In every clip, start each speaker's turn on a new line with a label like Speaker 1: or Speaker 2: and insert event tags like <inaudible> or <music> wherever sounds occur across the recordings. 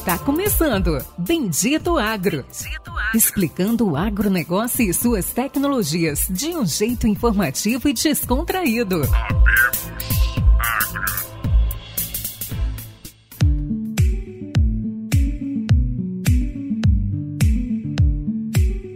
Speaker 1: Está começando Bendito Agro. Bendito Agro. Explicando o agronegócio e suas tecnologias de um jeito informativo e descontraído.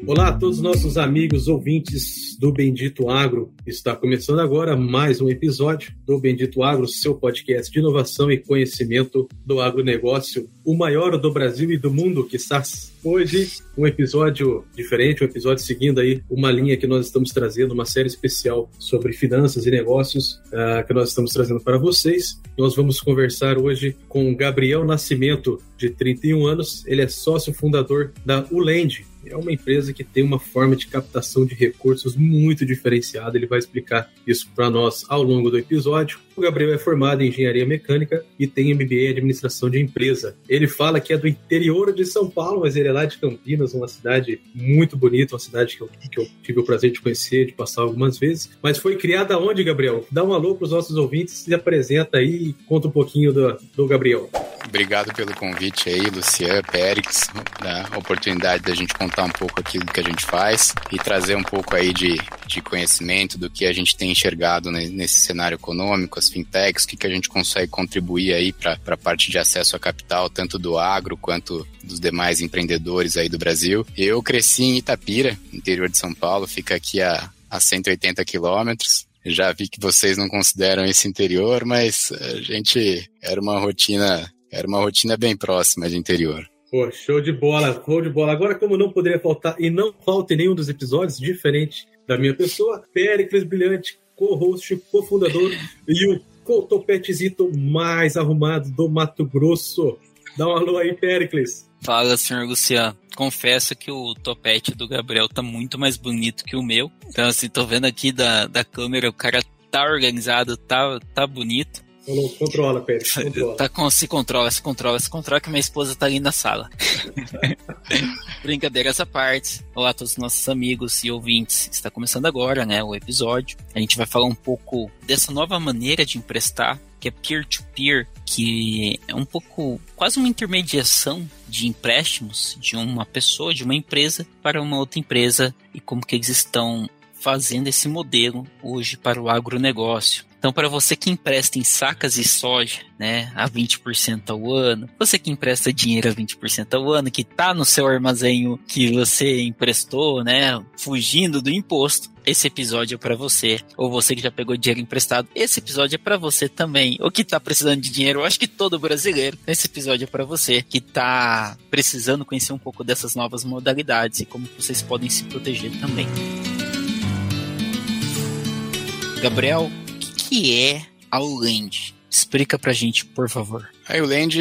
Speaker 2: Olá a todos os nossos amigos ouvintes do Bendito Agro. Está começando agora mais um episódio do Bendito Agro, seu podcast de inovação e conhecimento do agronegócio, o maior do Brasil e do mundo, que está hoje um episódio diferente, um episódio seguindo aí uma linha que nós estamos trazendo, uma série especial sobre finanças e negócios uh, que nós estamos trazendo para vocês. Nós vamos conversar hoje com Gabriel Nascimento, de 31 anos. Ele é sócio fundador da Ulend, é uma empresa que tem uma forma de captação de recursos muito diferenciada. Ele vai explicar isso para nós ao longo do episódio. O Gabriel é formado em engenharia mecânica e tem MBA em administração de empresa. Ele fala que é do interior de São Paulo, mas ele é lá de Campinas, uma cidade muito bonita, uma cidade que eu, que eu tive o prazer de conhecer, de passar algumas vezes. Mas foi criada onde, Gabriel? Dá um alô para os nossos ouvintes, se apresenta aí e conta um pouquinho do, do Gabriel.
Speaker 3: Obrigado pelo convite aí, Luciano, Périx, da oportunidade da gente contar um pouco aqui do que a gente faz e trazer um pouco aí de, de conhecimento do que a gente tem enxergado nesse cenário econômico, as fintechs, o que, que a gente consegue contribuir aí para a parte de acesso a capital, tanto do agro quanto dos demais empreendedores aí do Brasil. Eu cresci em Itapira, interior de São Paulo, fica aqui a, a 180 quilômetros. Já vi que vocês não consideram esse interior, mas a gente era uma rotina era uma rotina bem próxima de interior.
Speaker 2: Pô, show de bola, show de bola. Agora, como não poderia faltar, e não falta em nenhum dos episódios, diferente da minha pessoa, Péricles Brilhante, co-host, cofundador e o cotopetezito mais arrumado do Mato Grosso. Dá um alô aí, Péricles.
Speaker 4: Fala, senhor Luciano. Confesso que o topete do Gabriel tá muito mais bonito que o meu. Então, assim, tô vendo aqui da, da câmera, o cara tá organizado, tá, tá bonito.
Speaker 2: Não, controla, Pedro. Controla.
Speaker 4: Tá <laughs> com, se controla, se controla, se controla, que minha esposa tá ali na sala. <laughs> Brincadeiras à parte. Olá a todos os nossos amigos e ouvintes. Está começando agora, né, o episódio. A gente vai falar um pouco dessa nova maneira de emprestar, que é peer-to-peer, -peer, que é um pouco quase uma intermediação de empréstimos de uma pessoa, de uma empresa para uma outra empresa e como que eles estão fazendo esse modelo hoje para o agronegócio. Então, para você que empresta em sacas e soja, né, a 20% ao ano, você que empresta dinheiro a 20% ao ano, que está no seu armazém que você emprestou, né, fugindo do imposto, esse episódio é para você. Ou você que já pegou dinheiro emprestado, esse episódio é para você também. Ou que está precisando de dinheiro, eu acho que todo brasileiro, esse episódio é para você que está precisando conhecer um pouco dessas novas modalidades e como vocês podem se proteger também. Gabriel, que é a Uland? Explica pra gente, por favor.
Speaker 3: A Uland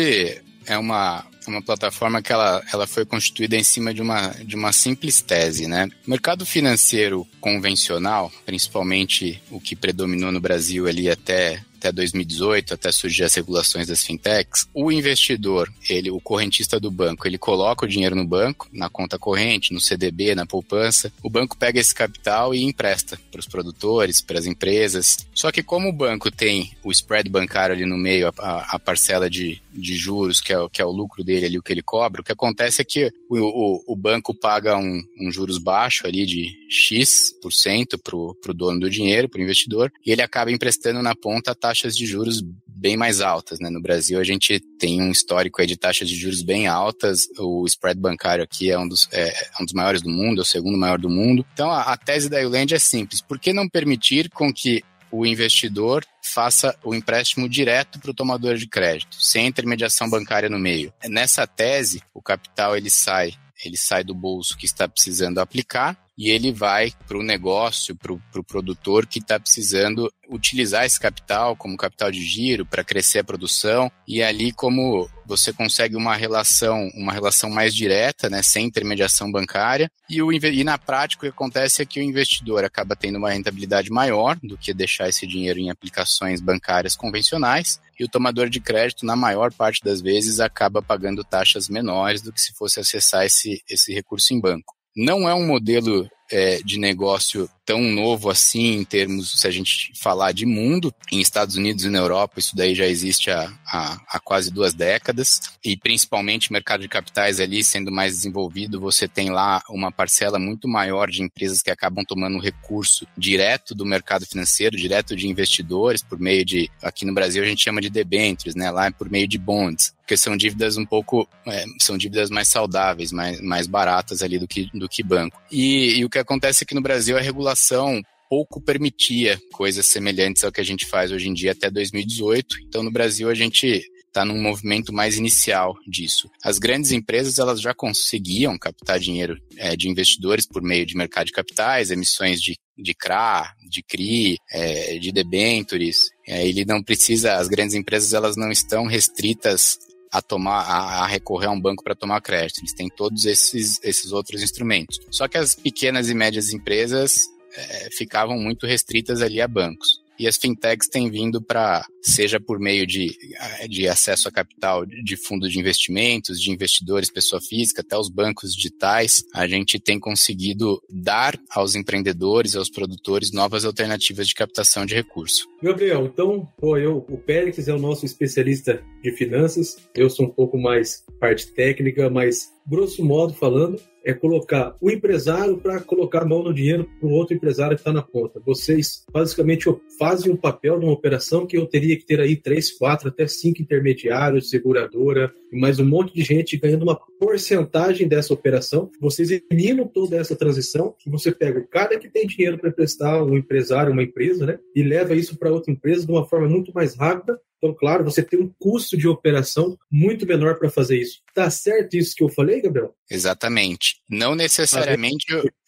Speaker 3: é uma, uma plataforma que ela, ela foi constituída em cima de uma, de uma simples tese, né? O mercado financeiro convencional, principalmente o que predominou no Brasil ali até até 2018, até surgir as regulações das fintechs, o investidor, ele, o correntista do banco, ele coloca o dinheiro no banco, na conta corrente, no CDB, na poupança. O banco pega esse capital e empresta para os produtores, para as empresas. Só que como o banco tem o spread bancário ali no meio, a, a parcela de, de juros, que é, que é o lucro dele ali, o que ele cobra, o que acontece é que o, o, o banco paga um, um juros baixo ali de X% para o dono do dinheiro, para o investidor, e ele acaba emprestando na ponta taxas de juros bem mais altas. Né? No Brasil, a gente tem um histórico de taxas de juros bem altas. O spread bancário aqui é um dos, é, é um dos maiores do mundo, é o segundo maior do mundo. Então, a, a tese da Euland é simples. Por que não permitir com que o investidor faça o empréstimo direto para o tomador de crédito, sem intermediação bancária no meio. Nessa tese, o capital ele sai, ele sai do bolso que está precisando aplicar e ele vai para o negócio, para o pro produtor que está precisando utilizar esse capital como capital de giro para crescer a produção. E ali como você consegue uma relação uma relação mais direta, né, sem intermediação bancária. E, o, e na prática o que acontece é que o investidor acaba tendo uma rentabilidade maior do que deixar esse dinheiro em aplicações bancárias convencionais e o tomador de crédito, na maior parte das vezes, acaba pagando taxas menores do que se fosse acessar esse, esse recurso em banco. Não é um modelo é, de negócio tão novo assim em termos, se a gente falar de mundo. Em Estados Unidos e na Europa, isso daí já existe há, há, há quase duas décadas. E principalmente mercado de capitais ali sendo mais desenvolvido, você tem lá uma parcela muito maior de empresas que acabam tomando recurso direto do mercado financeiro, direto de investidores, por meio de, aqui no Brasil a gente chama de debêntures, né? Lá é por meio de bonds porque são dívidas um pouco, é, são dívidas mais saudáveis, mais, mais baratas ali do que, do que banco. E, e o que acontece aqui no Brasil, a regulação pouco permitia coisas semelhantes ao que a gente faz hoje em dia até 2018. Então, no Brasil, a gente está num movimento mais inicial disso. As grandes empresas elas já conseguiam captar dinheiro é, de investidores por meio de mercado de capitais, emissões de, de CRA, de CRI, é, de debentures. É, ele não precisa, as grandes empresas elas não estão restritas a tomar, a, a recorrer a um banco para tomar crédito. Eles têm todos esses, esses outros instrumentos. Só que as pequenas e médias empresas é, ficavam muito restritas ali a bancos. E as fintechs têm vindo para, seja por meio de, de acesso a capital de fundos de investimentos, de investidores, pessoa física, até os bancos digitais, a gente tem conseguido dar aos empreendedores, aos produtores, novas alternativas de captação de recurso.
Speaker 2: Gabriel, então, pô, eu, o Périx é o nosso especialista de finanças, eu sou um pouco mais parte técnica, mas grosso modo falando, é colocar o empresário para colocar a mão no dinheiro para o outro empresário que está na ponta. Vocês basicamente fazem um papel numa operação que eu teria que ter aí três, quatro, até cinco intermediários, seguradora mais um monte de gente ganhando uma porcentagem dessa operação. Vocês eliminam toda essa transição você pega o cara que tem dinheiro para emprestar um empresário, uma empresa, né, e leva isso para outra empresa de uma forma muito mais rápida então, claro, você tem um custo de operação muito menor para fazer isso. Tá certo isso que eu falei, Gabriel?
Speaker 3: Exatamente. Não necessariamente,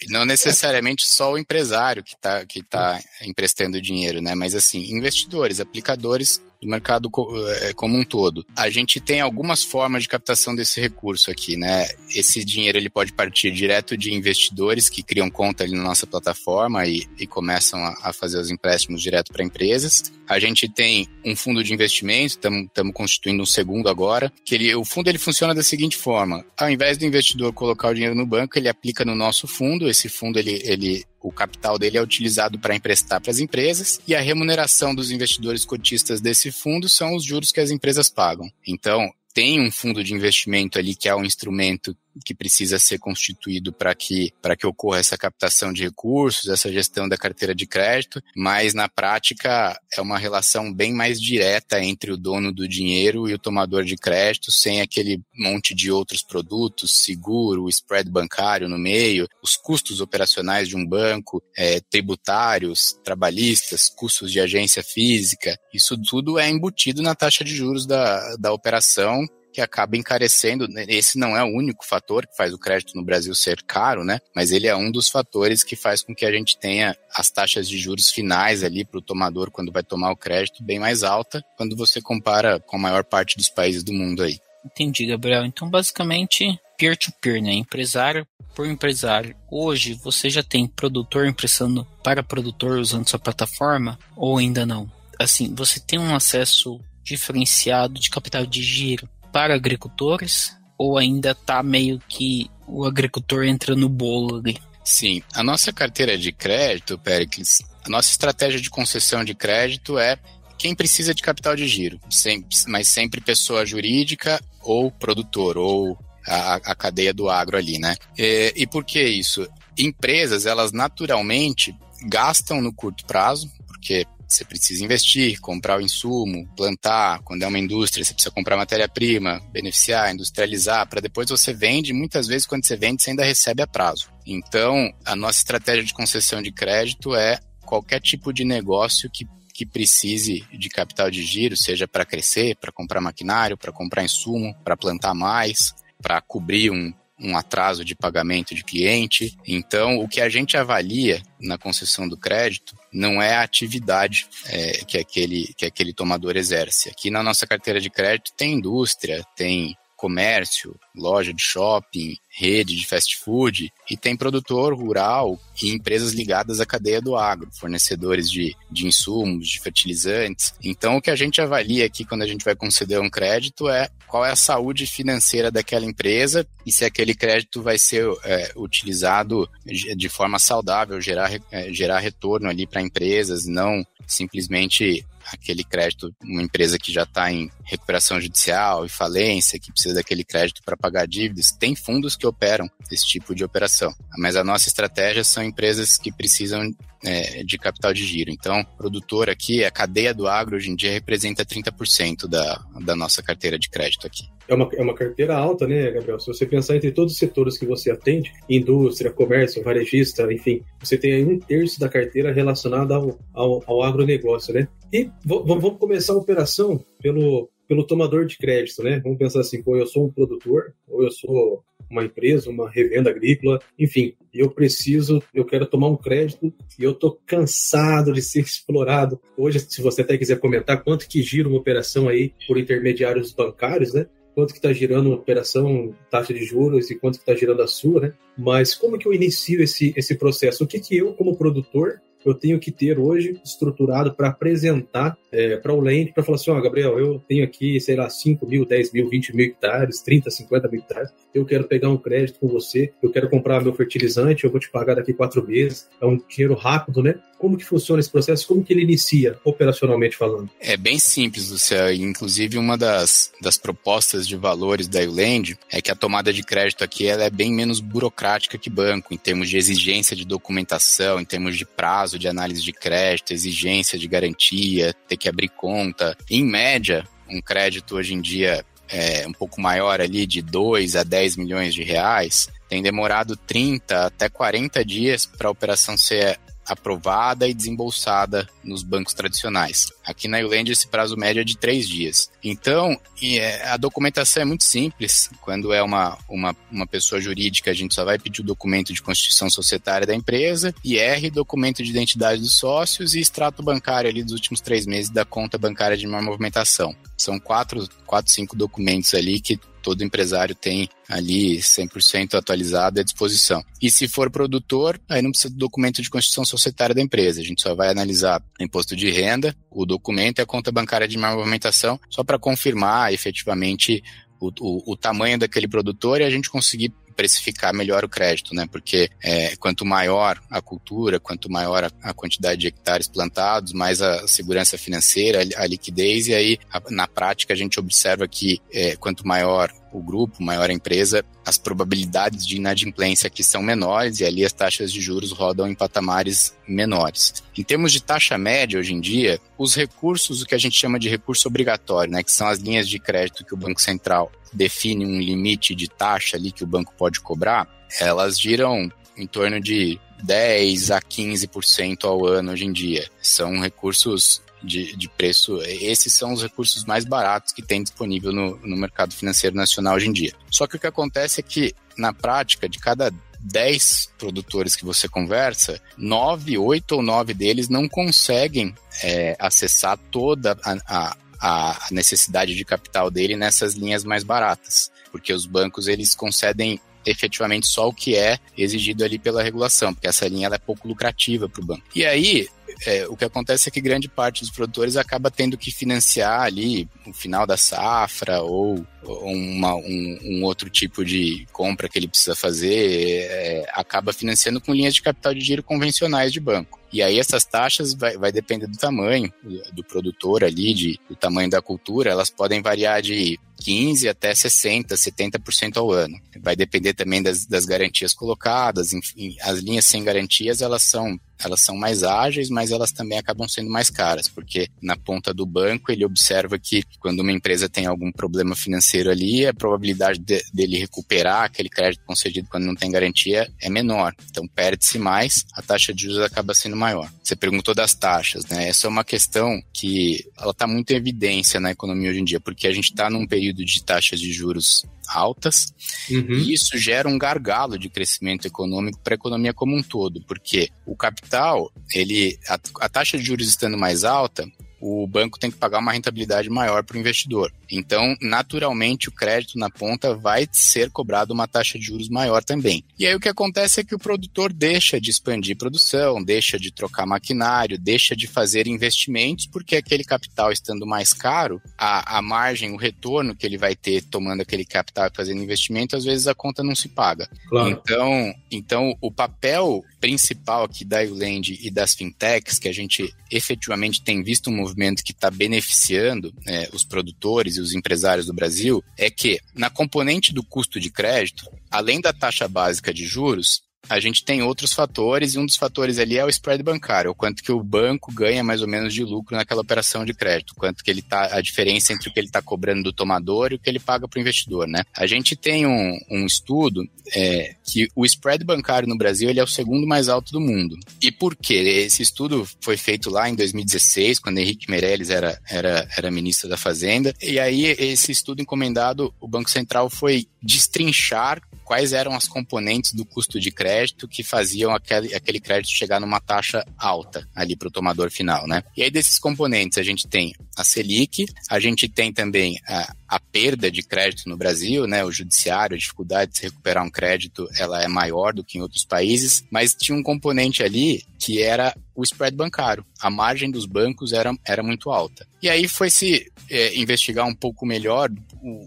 Speaker 3: não necessariamente só o empresário que está que tá emprestando dinheiro, né? Mas assim, investidores, aplicadores do mercado eh, como um todo. A gente tem algumas formas de captação desse recurso aqui, né? Esse dinheiro ele pode partir direto de investidores que criam conta ali na nossa plataforma e, e começam a, a, fazer os empréstimos direto para empresas. A gente tem um fundo de investimento, estamos constituindo um segundo agora, que ele, o fundo ele funciona da seguinte forma: ao invés do investidor colocar o dinheiro no banco, ele aplica no nosso fundo. Esse fundo ele, ele o capital dele é utilizado para emprestar para as empresas e a remuneração dos investidores cotistas desse fundo são os juros que as empresas pagam. Então, tem um fundo de investimento ali que é um instrumento que precisa ser constituído para que, que ocorra essa captação de recursos, essa gestão da carteira de crédito, mas na prática é uma relação bem mais direta entre o dono do dinheiro e o tomador de crédito, sem aquele monte de outros produtos, seguro, spread bancário no meio, os custos operacionais de um banco, é, tributários, trabalhistas, custos de agência física, isso tudo é embutido na taxa de juros da, da operação que acaba encarecendo. Né, esse não é o único fator que faz o crédito no Brasil ser caro, né? Mas ele é um dos fatores que faz com que a gente tenha as taxas de juros finais ali para o tomador quando vai tomar o crédito bem mais alta quando você compara com a maior parte dos países do mundo aí.
Speaker 4: Entendi, Gabriel. Então, basicamente, peer-to-peer, -peer, né? Empresário por empresário. Hoje, você já tem produtor emprestando para produtor usando sua plataforma ou ainda não? Assim, você tem um acesso diferenciado de capital de giro para agricultores? Ou ainda está meio que o agricultor entra no bolo ali?
Speaker 3: Sim, a nossa carteira de crédito, Pericles, a nossa estratégia de concessão de crédito é quem precisa de capital de giro, sempre, mas sempre pessoa jurídica ou produtor, ou a, a cadeia do agro ali, né? E, e por que isso? Empresas, elas naturalmente gastam no curto prazo, porque você precisa investir, comprar o insumo, plantar. Quando é uma indústria, você precisa comprar matéria-prima, beneficiar, industrializar, para depois você vende. Muitas vezes, quando você vende, você ainda recebe a prazo. Então, a nossa estratégia de concessão de crédito é qualquer tipo de negócio que que precise de capital de giro, seja para crescer, para comprar maquinário, para comprar insumo, para plantar mais, para cobrir um, um atraso de pagamento de cliente. Então, o que a gente avalia na concessão do crédito não é a atividade é, que, aquele, que aquele tomador exerce. Aqui na nossa carteira de crédito tem indústria, tem comércio, loja de shopping, rede de fast food, e tem produtor rural e empresas ligadas à cadeia do agro, fornecedores de, de insumos, de fertilizantes. Então, o que a gente avalia aqui quando a gente vai conceder um crédito é qual é a saúde financeira daquela empresa e se aquele crédito vai ser é, utilizado de forma saudável, gerar, é, gerar retorno ali para empresas, não simplesmente aquele crédito, uma empresa que já está em recuperação judicial e falência, que precisa daquele crédito para pagar dívidas, tem fundos que operam esse tipo de operação. Mas a nossa estratégia são empresas que precisam é, de capital de giro. Então, produtor aqui, a cadeia do agro hoje em dia representa 30% da, da nossa carteira de crédito aqui.
Speaker 2: É uma, é uma carteira alta, né, Gabriel? Se você pensar entre todos os setores que você atende, indústria, comércio, varejista, enfim, você tem aí um terço da carteira relacionada ao, ao, ao agronegócio, né? E vamos começar a operação pelo, pelo tomador de crédito, né? Vamos pensar assim, pô, eu sou um produtor, ou eu sou uma empresa, uma revenda agrícola, enfim, eu preciso, eu quero tomar um crédito e eu tô cansado de ser <laughs> explorado. Hoje, se você até quiser comentar quanto que gira uma operação aí por intermediários bancários, né? Quanto que está girando uma operação, taxa de juros e quanto que está girando a sua, né? Mas como que eu inicio esse, esse processo? O que que eu, como produtor, eu tenho que ter hoje estruturado para apresentar é, para o lente, para falar assim, ó, oh, Gabriel, eu tenho aqui, sei lá, 5 mil, 10 mil, 20 mil hectares, 30, 50 mil hectares, eu quero pegar um crédito com você, eu quero comprar meu fertilizante, eu vou te pagar daqui quatro meses, é um dinheiro rápido, né? Como que funciona esse processo? Como que ele inicia, operacionalmente falando?
Speaker 3: É bem simples, Luciano. Inclusive, uma das, das propostas de valores da Euland é que a tomada de crédito aqui ela é bem menos burocrática que banco, em termos de exigência de documentação, em termos de prazo de análise de crédito, exigência de garantia, ter que abrir conta. Em média, um crédito hoje em dia é um pouco maior ali, de 2 a 10 milhões de reais, tem demorado 30 até 40 dias para a operação ser aprovada e desembolsada nos bancos tradicionais. Aqui na Euland esse prazo médio é de três dias. Então, é, a documentação é muito simples. Quando é uma, uma, uma pessoa jurídica, a gente só vai pedir o documento de constituição societária da empresa, IR, documento de identidade dos sócios e extrato bancário ali dos últimos três meses da conta bancária de uma movimentação. São quatro, quatro cinco documentos ali que todo empresário tem ali 100% atualizado à disposição. E se for produtor, aí não precisa do documento de constituição societária da empresa. A gente só vai analisar imposto de renda, o documento e a conta bancária de movimentação, só para confirmar efetivamente o, o, o, tamanho daquele produtor e a gente conseguir precificar melhor o crédito, né? Porque é, quanto maior a cultura, quanto maior a, a, quantidade de hectares plantados, mais a segurança financeira, a, a liquidez, e aí a, na prática a gente observa que é, quanto maior o grupo, maior empresa, as probabilidades de inadimplência aqui são menores e ali as taxas de juros rodam em patamares menores. Em termos de taxa média, hoje em dia, os recursos, o que a gente chama de recurso obrigatório, né, que são as linhas de crédito que o Banco Central define um limite de taxa ali que o banco pode cobrar, elas giram em torno de 10 a 15% ao ano hoje em dia. São recursos de, de, preço, esses são os recursos mais baratos que tem disponível no, no mercado financeiro nacional hoje em dia. Só que o que acontece é que, na prática, de cada 10 produtores que você conversa, 9, 8 ou 9 deles não conseguem é, acessar toda a, a, a necessidade de capital dele nessas linhas mais baratas, porque os bancos eles concedem efetivamente só o que é exigido ali pela regulação, porque essa linha é pouco lucrativa para o banco. E aí, é, o que acontece é que grande parte dos produtores acaba tendo que financiar ali o final da safra ou uma, um, um, outro tipo de compra que ele precisa fazer, é, acaba financiando com linhas de capital de giro convencionais de banco. E aí essas taxas vai, vai depender do tamanho do produtor ali, de, do tamanho da cultura, elas podem variar de 15 até 60, 70% ao ano. Vai depender também das, das garantias colocadas, enfim, as linhas sem garantias, elas são elas são mais ágeis, mas elas também acabam sendo mais caras, porque na ponta do banco ele observa que quando uma empresa tem algum problema financeiro ali, a probabilidade de, dele recuperar aquele crédito concedido quando não tem garantia é menor. Então perde-se mais, a taxa de juros acaba sendo maior. Você perguntou das taxas, né? Essa é uma questão que ela está muito em evidência na economia hoje em dia, porque a gente está num período de taxas de juros altas, uhum. e isso gera um gargalo de crescimento econômico para a economia como um todo, porque o capital, ele, a, a taxa de juros estando mais alta, o banco tem que pagar uma rentabilidade maior para o investidor. Então, naturalmente, o crédito na ponta vai ser cobrado uma taxa de juros maior também. E aí o que acontece é que o produtor deixa de expandir produção, deixa de trocar maquinário, deixa de fazer investimentos, porque aquele capital estando mais caro, a, a margem, o retorno que ele vai ter tomando aquele capital e fazendo investimento, às vezes a conta não se paga. Claro. Então, então, o papel principal aqui da Uland e das fintechs, que a gente efetivamente tem visto um movimento que está beneficiando é, os produtores e os empresários do Brasil, é que na componente do custo de crédito, além da taxa básica de juros, a gente tem outros fatores, e um dos fatores ali é o spread bancário, o quanto que o banco ganha mais ou menos de lucro naquela operação de crédito, quanto que ele tá, a diferença entre o que ele está cobrando do tomador e o que ele paga para o investidor, né? A gente tem um, um estudo é, que o spread bancário no Brasil ele é o segundo mais alto do mundo. E por quê? Esse estudo foi feito lá em 2016, quando Henrique Meirelles era, era, era ministro da Fazenda, e aí esse estudo encomendado, o Banco Central foi destrinchar quais eram as componentes do custo de crédito que faziam aquele, aquele crédito chegar numa taxa alta ali para o tomador final, né? E aí desses componentes a gente tem a Selic, a gente tem também a, a perda de crédito no Brasil, né? O judiciário, a dificuldade de se recuperar um crédito, ela é maior do que em outros países, mas tinha um componente ali que era o spread bancário. A margem dos bancos era, era muito alta. E aí foi se é, investigar um pouco melhor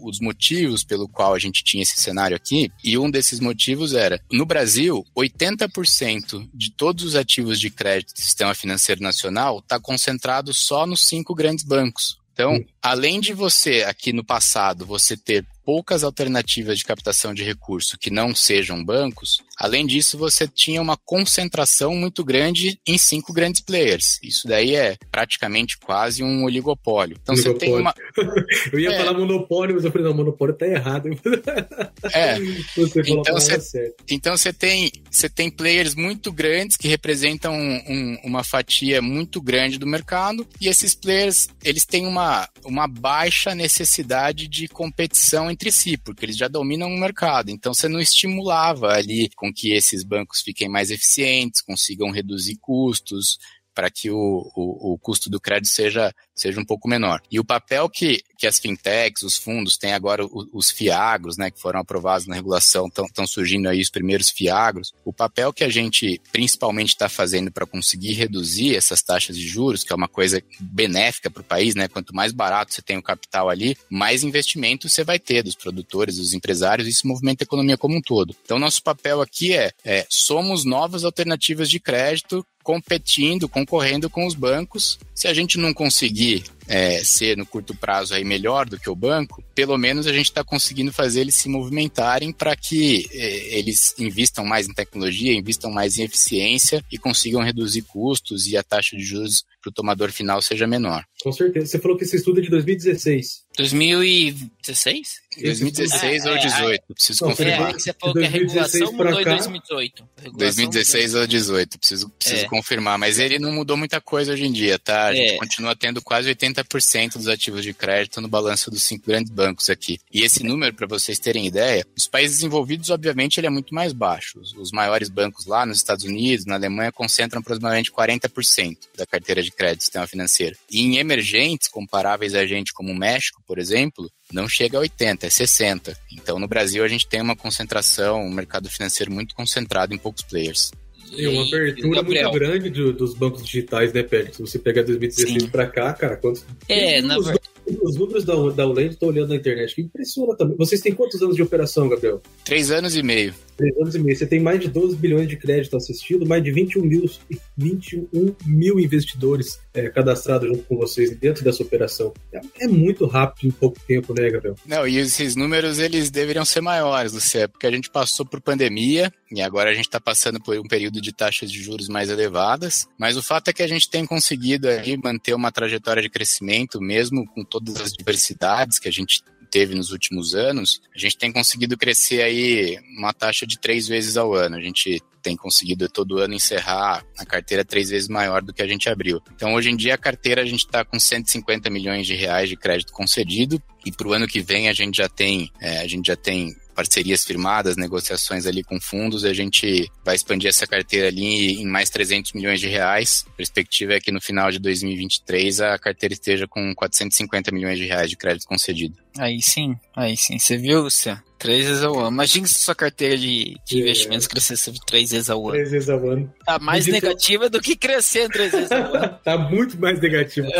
Speaker 3: os motivos pelo qual a gente tinha esse cenário aqui, e um desses motivos era, no Brasil, 80% de todos os ativos de crédito do sistema financeiro nacional está concentrado só nos cinco grandes bancos. Então, hum. além de você, aqui no passado, você ter poucas alternativas de captação de recurso que não sejam bancos, além disso, você tinha uma concentração muito grande em cinco grandes players. Isso daí é praticamente quase um oligopólio. Então oligopólio. você tem uma. <laughs>
Speaker 2: eu ia é... falar monopólio, mas eu falei, não, monopólio tá errado. <laughs>
Speaker 3: é. Você então, você, então você tem, você tem players muito grandes que representam um, uma fatia muito grande do mercado, e esses players eles têm uma, uma baixa necessidade de competição entre si, porque eles já dominam o mercado. Então você não estimulava ali com que esses bancos fiquem mais eficientes, consigam reduzir custos, para que o, o, o, custo do crédito seja, seja um pouco menor. E o papel que, que as fintechs, os fundos, têm agora os, os fiagros, né, que foram aprovados na regulação, estão surgindo aí os primeiros fiagros. O papel que a gente principalmente está fazendo para conseguir reduzir essas taxas de juros, que é uma coisa benéfica para o país, né? Quanto mais barato você tem o capital ali, mais investimento você vai ter dos produtores, dos empresários, isso movimenta a economia como um todo. Então, nosso papel aqui é, é somos novas alternativas de crédito competindo, concorrendo com os bancos. Se a gente não conseguir é, ser no curto prazo aí melhor do que o banco, pelo menos a gente está conseguindo fazer eles se movimentarem para que é, eles investam mais em tecnologia, investam mais em eficiência e consigam reduzir custos e a taxa de juros para o tomador final seja menor.
Speaker 2: Com certeza. Você falou que esse estudo é de 2016.
Speaker 4: 2016?
Speaker 3: 2016 ou 2018, é, preciso
Speaker 4: não,
Speaker 3: confirmar.
Speaker 4: É, você falou que a regulação mudou em 2018.
Speaker 3: 2016 ou 2018, preciso, preciso é. confirmar. Mas ele não mudou muita coisa hoje em dia, tá? A gente é. continua tendo quase 80% dos ativos de crédito no balanço dos cinco grandes bancos aqui. E esse número, para vocês terem ideia, os países desenvolvidos, obviamente, ele é muito mais baixo. Os, os maiores bancos lá nos Estados Unidos, na Alemanha, concentram aproximadamente 40% da carteira de crédito do sistema financeiro. E em emergentes, comparáveis a gente como o México, por exemplo, não chega a 80, é 60. Então no Brasil a gente tem uma concentração, um mercado financeiro muito concentrado em poucos players.
Speaker 2: E uma abertura muito grande do, dos bancos digitais, né, Pérez? Se você pegar 2016 para cá, cara, quantos.
Speaker 4: É, na
Speaker 2: verdade. Os números da, da Uland, estou olhando na internet, que impressiona também. Vocês têm quantos anos de operação, Gabriel?
Speaker 3: Três anos e meio.
Speaker 2: Três anos e meio. Você tem mais de 12 bilhões de crédito assistido, mais de 21 mil, 21 mil investidores é, cadastrados junto com vocês dentro dessa operação. É, é, muito rápido em pouco tempo, né, Gabriel?
Speaker 3: Não, e esses números eles deveriam ser maiores, Lucia, porque a gente passou por pandemia e agora a gente está passando por um período de taxas de juros mais elevadas. Mas o fato é que a gente tem conseguido aí manter uma trajetória de crescimento, mesmo com todas as diversidades que a gente teve nos últimos anos, a gente tem conseguido crescer aí uma taxa de três vezes ao ano. A gente tem conseguido todo ano encerrar a carteira três vezes maior do que a gente abriu. Então, hoje em dia, a carteira a gente está com 150 milhões de reais de crédito concedido e para o ano que vem a gente já tem, é, a gente já tem parcerias firmadas, negociações ali com fundos, e a gente vai expandir essa carteira ali em mais 300 milhões de reais. A perspectiva é que no final de 2023 a carteira esteja com 450 milhões de reais de crédito concedido.
Speaker 4: Aí sim, aí sim. Você viu, Lucia? Três vezes ao ano. Imagina se sua carteira de, de é. investimentos crescesse três vezes ao ano.
Speaker 2: Três vezes ao ano.
Speaker 4: Tá mais negativa do que crescer três vezes ao ano. <laughs>
Speaker 2: tá muito mais negativa. <laughs>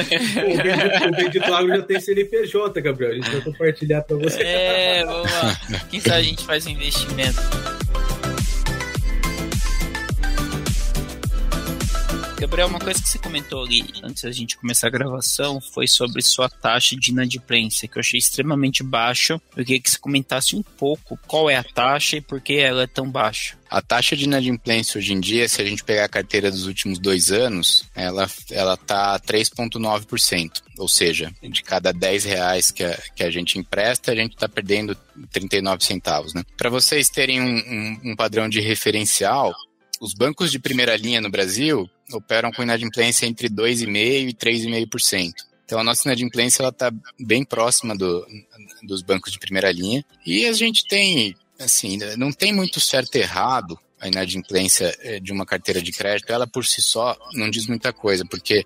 Speaker 2: o Bendito Agro já tem CNPJ, Gabriel. A gente vai compartilhar pra você.
Speaker 4: É, vamos lá. Quem sabe a gente faz um investimento. Gabriel, uma coisa que você comentou ali antes da gente começar a gravação foi sobre sua taxa de inadimplência, que eu achei extremamente baixa. Eu queria que você comentasse um pouco qual é a taxa e por que ela é tão baixa.
Speaker 3: A taxa de inadimplência hoje em dia, se a gente pegar a carteira dos últimos dois anos, ela, ela tá 3,9%. Ou seja, de cada 10 reais que a, que a gente empresta, a gente está perdendo 39 centavos. Né? Para vocês terem um, um, um padrão de referencial, os bancos de primeira linha no Brasil operam com inadimplência entre 2,5% e 3,5%. Então a nossa inadimplência está bem próxima do, dos bancos de primeira linha. E a gente tem, assim, não tem muito certo e errado a inadimplência eh, de uma carteira de crédito. Ela por si só não diz muita coisa, porque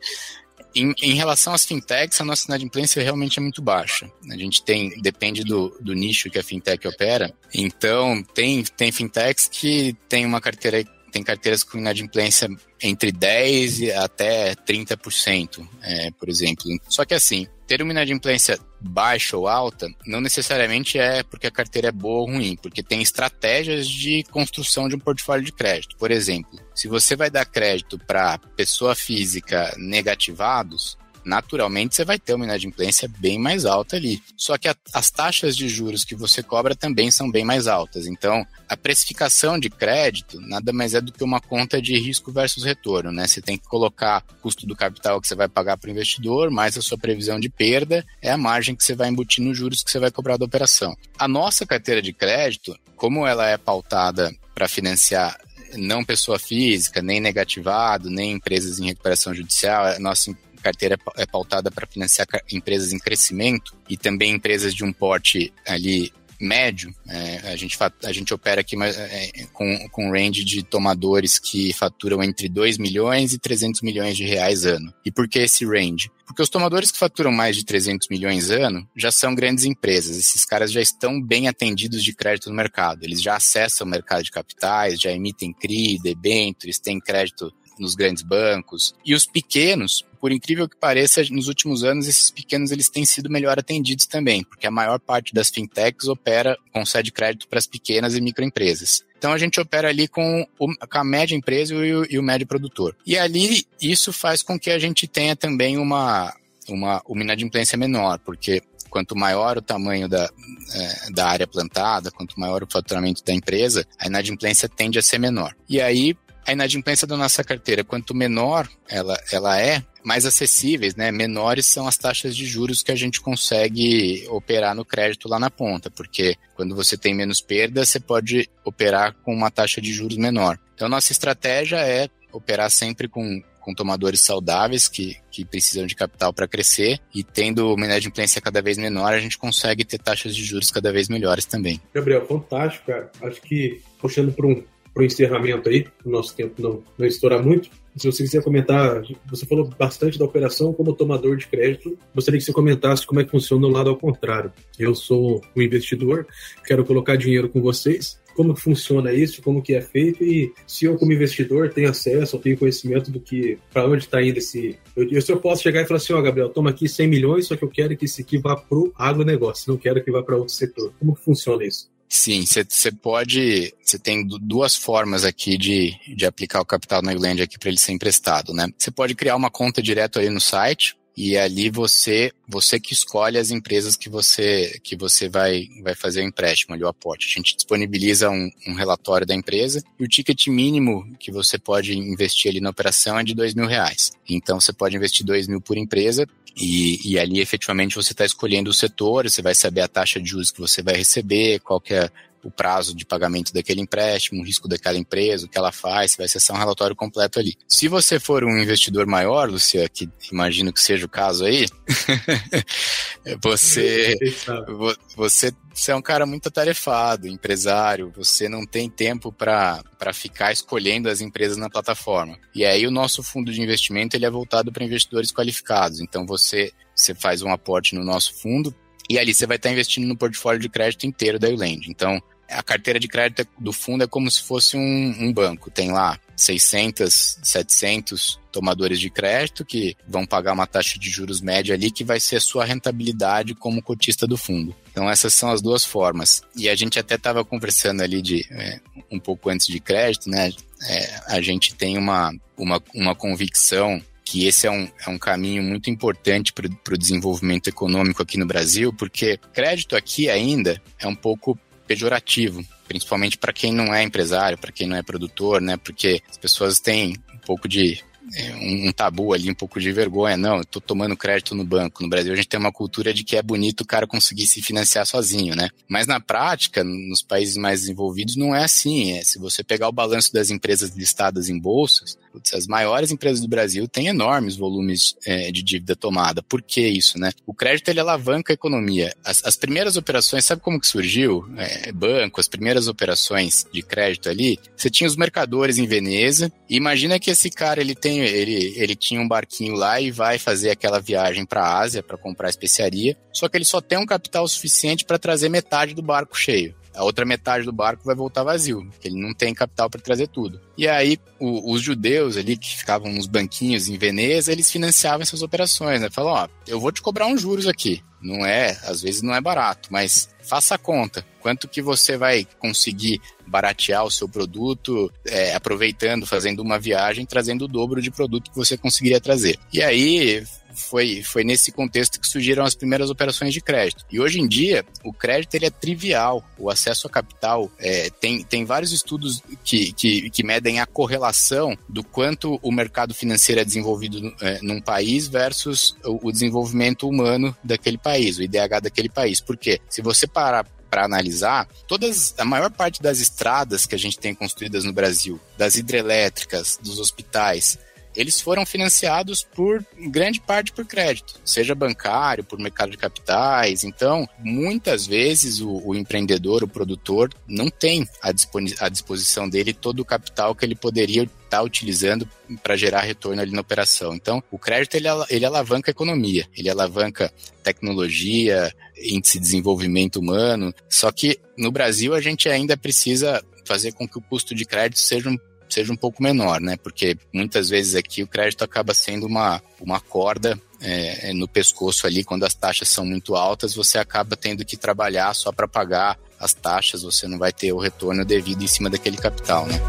Speaker 3: em, em, relação às fintechs, a nossa inadimplência realmente é muito baixa. A gente tem, depende do, do nicho que a fintech opera. Então, tem, tem fintechs que tem uma carteira tem carteiras com inadimplência entre 10% até 30%, é, por exemplo. Só que assim, ter uma inadimplência baixa ou alta não necessariamente é porque a carteira é boa ou ruim, porque tem estratégias de construção de um portfólio de crédito. Por exemplo, se você vai dar crédito para pessoa física negativados, naturalmente você vai ter uma inadimplência bem mais alta ali. Só que a, as taxas de juros que você cobra também são bem mais altas. Então, a precificação de crédito nada mais é do que uma conta de risco versus retorno, né? Você tem que colocar o custo do capital que você vai pagar para o investidor, mais a sua previsão de perda, é a margem que você vai embutir nos juros que você vai cobrar da operação. A nossa carteira de crédito, como ela é pautada para financiar não pessoa física, nem negativado, nem empresas em recuperação judicial, a nossa carteira é pautada para financiar empresas em crescimento e também empresas de um porte ali médio, é, a, gente, a gente opera aqui é, com, com range de tomadores que faturam entre 2 milhões e 300 milhões de reais ano. E por que esse range? Porque os tomadores que faturam mais de 300 milhões ano já são grandes empresas. Esses caras já estão bem atendidos de crédito no mercado. Eles já acessam o mercado de capitais, já emitem CRI, debêntures, têm crédito nos grandes bancos. E os pequenos, por incrível que pareça, nos últimos anos esses pequenos eles têm sido melhor atendidos também, porque a maior parte das fintechs opera, concede crédito para as pequenas e microempresas. Então a gente opera ali com, com a média empresa e o, e o médio produtor. E ali isso faz com que a gente tenha também uma, uma, uma inadimplência menor, porque quanto maior o tamanho da, é, da área plantada, quanto maior o faturamento da empresa, a inadimplência tende a ser menor. E aí, a inadimplência da nossa carteira, quanto menor ela, ela é, mais acessíveis, né? Menores são as taxas de juros que a gente consegue operar no crédito lá na ponta, porque quando você tem menos perda, você pode operar com uma taxa de juros menor. Então, nossa estratégia é operar sempre com, com tomadores saudáveis que, que precisam de capital para crescer e tendo uma inadimplência cada vez menor, a gente consegue ter taxas de juros cada vez melhores também.
Speaker 2: Gabriel, fantástico, cara. Acho que puxando para um para o encerramento aí, o nosso tempo não, não estourar muito. Se você quiser comentar, você falou bastante da operação como tomador de crédito. Gostaria que você comentasse como é que funciona o lado ao contrário. Eu sou um investidor, quero colocar dinheiro com vocês. Como funciona isso? Como que é feito? E se eu, como investidor, tenho acesso, eu tenho conhecimento do que, para onde está indo esse. Eu, se eu posso chegar e falar assim, ó, oh, Gabriel, toma aqui 100 milhões, só que eu quero que isso aqui vá para o agronegócio, não quero que vá para outro setor. Como funciona isso?
Speaker 3: Sim, você pode. Você tem duas formas aqui de, de aplicar o capital na Iland aqui para ele ser emprestado, né? Você pode criar uma conta direto aí no site, e ali você você que escolhe as empresas que você que você vai vai fazer o empréstimo ali o aporte. A gente disponibiliza um, um, relatório da empresa e o ticket mínimo que você pode investir ali na operação é de dois mil reais. Então você pode investir dois mil por empresa e, e ali efetivamente você está escolhendo o setor, você vai saber a taxa de juros que você vai receber, qual que é o prazo de pagamento daquele empréstimo, o risco daquela empresa, o que ela faz, vai acessar um relatório completo ali. Se você for um investidor maior, Lucia, que imagino que seja o caso aí, <laughs> você, você, você é um cara muito atarefado, empresário, você não tem tempo para ficar escolhendo as empresas na plataforma. E aí o nosso fundo de investimento ele é voltado para investidores qualificados. Então você, você faz um aporte no nosso fundo, e ali você vai estar investindo no portfólio de crédito inteiro da Uland. Então, a carteira de crédito do fundo é como se fosse um, um banco. Tem lá 600, 700 tomadores de crédito que vão pagar uma taxa de juros média ali que vai ser a sua rentabilidade como cotista do fundo. Então essas são as duas formas. E a gente até estava conversando ali de é, um pouco antes de crédito, né? É, a gente tem uma, uma, uma convicção que esse é um, é um caminho muito importante para o desenvolvimento econômico aqui no Brasil, porque crédito aqui ainda é um pouco pejorativo, principalmente para quem não é empresário, para quem não é produtor, né? Porque as pessoas têm um pouco de é, um, tabu ali, um pouco de vergonha. Não, eu tô tomando crédito no banco. No Brasil a gente tem uma cultura de que é bonito o cara conseguir se financiar sozinho, né? Mas na prática, nos países mais desenvolvidos, não é assim. É, se você pegar o balanço das empresas listadas em bolsas, putz, as maiores empresas do Brasil têm enormes volumes é, de dívida tomada. Por que isso, né? O crédito ele alavanca a economia. As, as primeiras operações, sabe como que surgiu? É, banco, as primeiras operações de crédito ali, você tinha os mercadores em Veneza. E imagina que esse cara ele tem ele, ele tinha um barquinho lá e vai fazer aquela viagem para a Ásia para comprar especiaria, só que ele só tem um capital suficiente para trazer metade do barco cheio. A outra metade do barco vai voltar vazio, porque ele não tem capital para trazer tudo. E aí, o, os judeus ali, que ficavam nos banquinhos em Veneza, eles financiavam essas operações, né? Falam, ó, eu vou te cobrar uns juros aqui. Não é, às vezes não é barato, mas faça a conta. Quanto que você vai conseguir baratear o seu produto, é, aproveitando, fazendo uma viagem, trazendo o dobro de produto que você conseguiria trazer. E aí foi, foi nesse contexto que surgiram as primeiras operações de crédito. E hoje em dia, o crédito ele é trivial. O acesso a capital é, tem, tem vários estudos que, que, que medem a correlação do quanto o mercado financeiro é desenvolvido é, num país versus o, o desenvolvimento humano daquele país, o IDH daquele país. Porque se você parar para analisar, todas a maior parte das estradas que a gente tem construídas no Brasil, das hidrelétricas, dos hospitais, eles foram financiados por grande parte por crédito, seja bancário, por mercado de capitais. Então, muitas vezes o, o empreendedor, o produtor, não tem à, disposição dele todo o capital que ele poderia estar utilizando para gerar retorno ali na operação. Então, o crédito ele, ele alavanca a economia, ele alavanca tecnologia, índice de desenvolvimento humano. Só que no Brasil a gente ainda precisa fazer com que o custo de crédito seja um seja um pouco menor, né? Porque muitas vezes aqui o crédito acaba sendo uma, uma corda é, é no pescoço ali, quando as taxas são muito altas, você acaba tendo que trabalhar só para pagar as taxas, você não vai ter o retorno devido em cima daquele capital, né?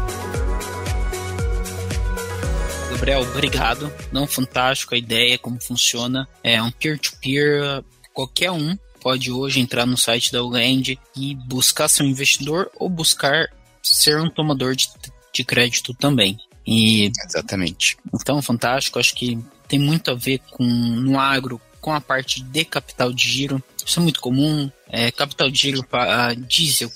Speaker 4: Gabriel, obrigado. Não, fantástico a ideia, como funciona. É um peer-to-peer, -peer, qualquer um pode hoje entrar no site da Uland e buscar ser investidor ou buscar ser um tomador de de crédito também.
Speaker 3: E, Exatamente.
Speaker 4: Então, fantástico. Acho que tem muito a ver com no agro, com a parte de capital de giro. Isso é muito comum. É, capital de giro para diesel,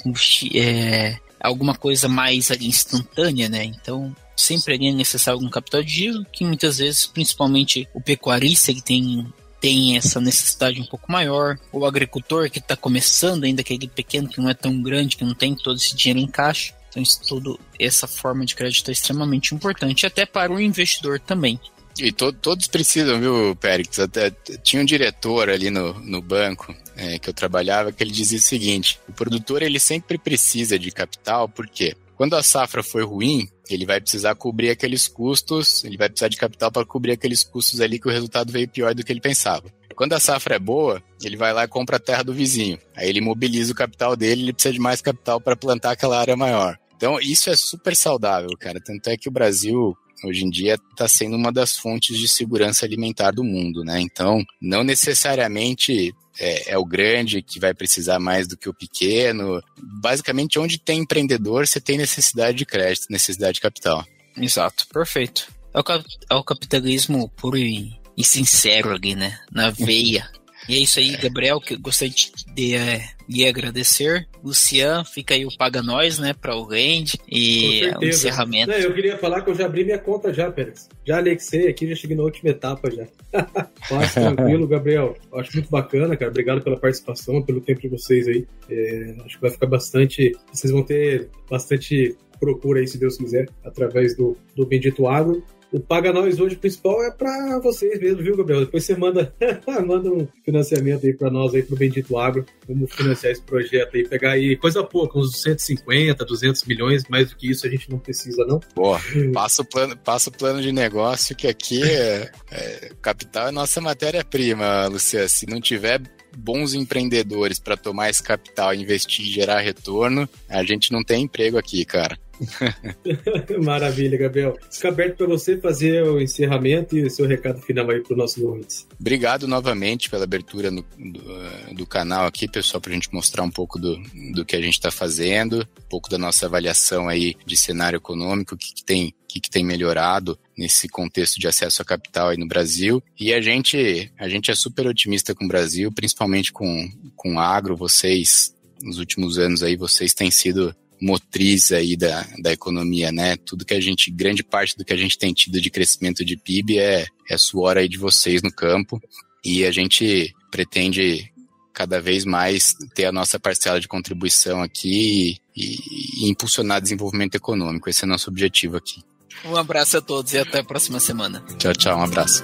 Speaker 4: é, alguma coisa mais ali instantânea, né? Então, sempre ali é necessário algum capital de giro, que muitas vezes, principalmente o pecuarista, que tem tem essa necessidade um pouco maior, o agricultor que está começando ainda aquele pequeno que não é tão grande, que não tem todo esse dinheiro em caixa, então, isso tudo, essa forma de crédito é extremamente importante, até para o investidor também.
Speaker 3: E to, todos precisam, viu, Périx? Até, tinha um diretor ali no, no banco é, que eu trabalhava que ele dizia o seguinte: o produtor ele sempre precisa de capital, porque quando a safra foi ruim, ele vai precisar cobrir aqueles custos, ele vai precisar de capital para cobrir aqueles custos ali que o resultado veio pior do que ele pensava. Quando a safra é boa, ele vai lá e compra a terra do vizinho. Aí ele mobiliza o capital dele, ele precisa de mais capital para plantar aquela área maior. Então, isso é super saudável, cara. Tanto é que o Brasil, hoje em dia está sendo uma das fontes de segurança alimentar do mundo, né? Então, não necessariamente é, é, o grande que vai precisar mais do que o pequeno. Basicamente, onde tem empreendedor, você tem necessidade de crédito, necessidade de capital.
Speaker 4: Exato, perfeito. É o, é o capitalismo puro e e sincero ali, né? Na <laughs> veia. E é isso aí, Gabriel, que eu gostaria de, de é, lhe agradecer. Lucian, fica aí o Paga Nós, né, para o Rende e o encerramento.
Speaker 2: Não, eu queria falar que eu já abri minha conta já, Pérez. Já anexei aqui, já cheguei na última etapa já. <laughs> Mas tranquilo, <laughs> Gabriel. Acho muito bacana, cara. Obrigado pela participação, pelo tempo de vocês aí. É, acho que vai ficar bastante. Vocês vão ter bastante procura aí, se Deus quiser, através do, do Bendito Agro. O Paga Nós hoje principal é para vocês mesmo, viu, Gabriel? Depois você manda, <laughs> manda um financiamento aí para nós aí pro Bendito Agro. Vamos financiar esse projeto aí, pegar aí coisa pouca, uns 150, 200 milhões, mais do que isso a gente não precisa, não.
Speaker 3: Boa, passa o plano, passa o plano de negócio que aqui é, é capital é nossa matéria-prima, Luciano. Se não tiver bons empreendedores para tomar esse capital, investir e gerar retorno, a gente não tem emprego aqui, cara. <laughs>
Speaker 2: Maravilha, Gabriel. Fica aberto para você fazer o encerramento e o seu recado final aí para os nossos ouvintes.
Speaker 3: Obrigado novamente pela abertura no, do, do, canal aqui, pessoal, para a gente mostrar um pouco do, do que a gente está fazendo, um pouco da nossa avaliação aí de cenário econômico, o que, que tem que, que tem melhorado nesse contexto de acesso a capital aí no Brasil. E a gente, a gente é super otimista com o Brasil, principalmente com, com agro. Vocês, nos últimos anos aí, vocês têm sido motriz aí da, da economia, né? Tudo que a gente, grande parte do que a gente tem tido de crescimento de PIB é, é suor aí de vocês no campo e a gente pretende cada vez mais ter a nossa parcela de contribuição aqui e, e impulsionar desenvolvimento econômico. Esse é o nosso objetivo aqui.
Speaker 4: Um abraço a todos e até a próxima semana.
Speaker 3: Tchau, tchau, um abraço.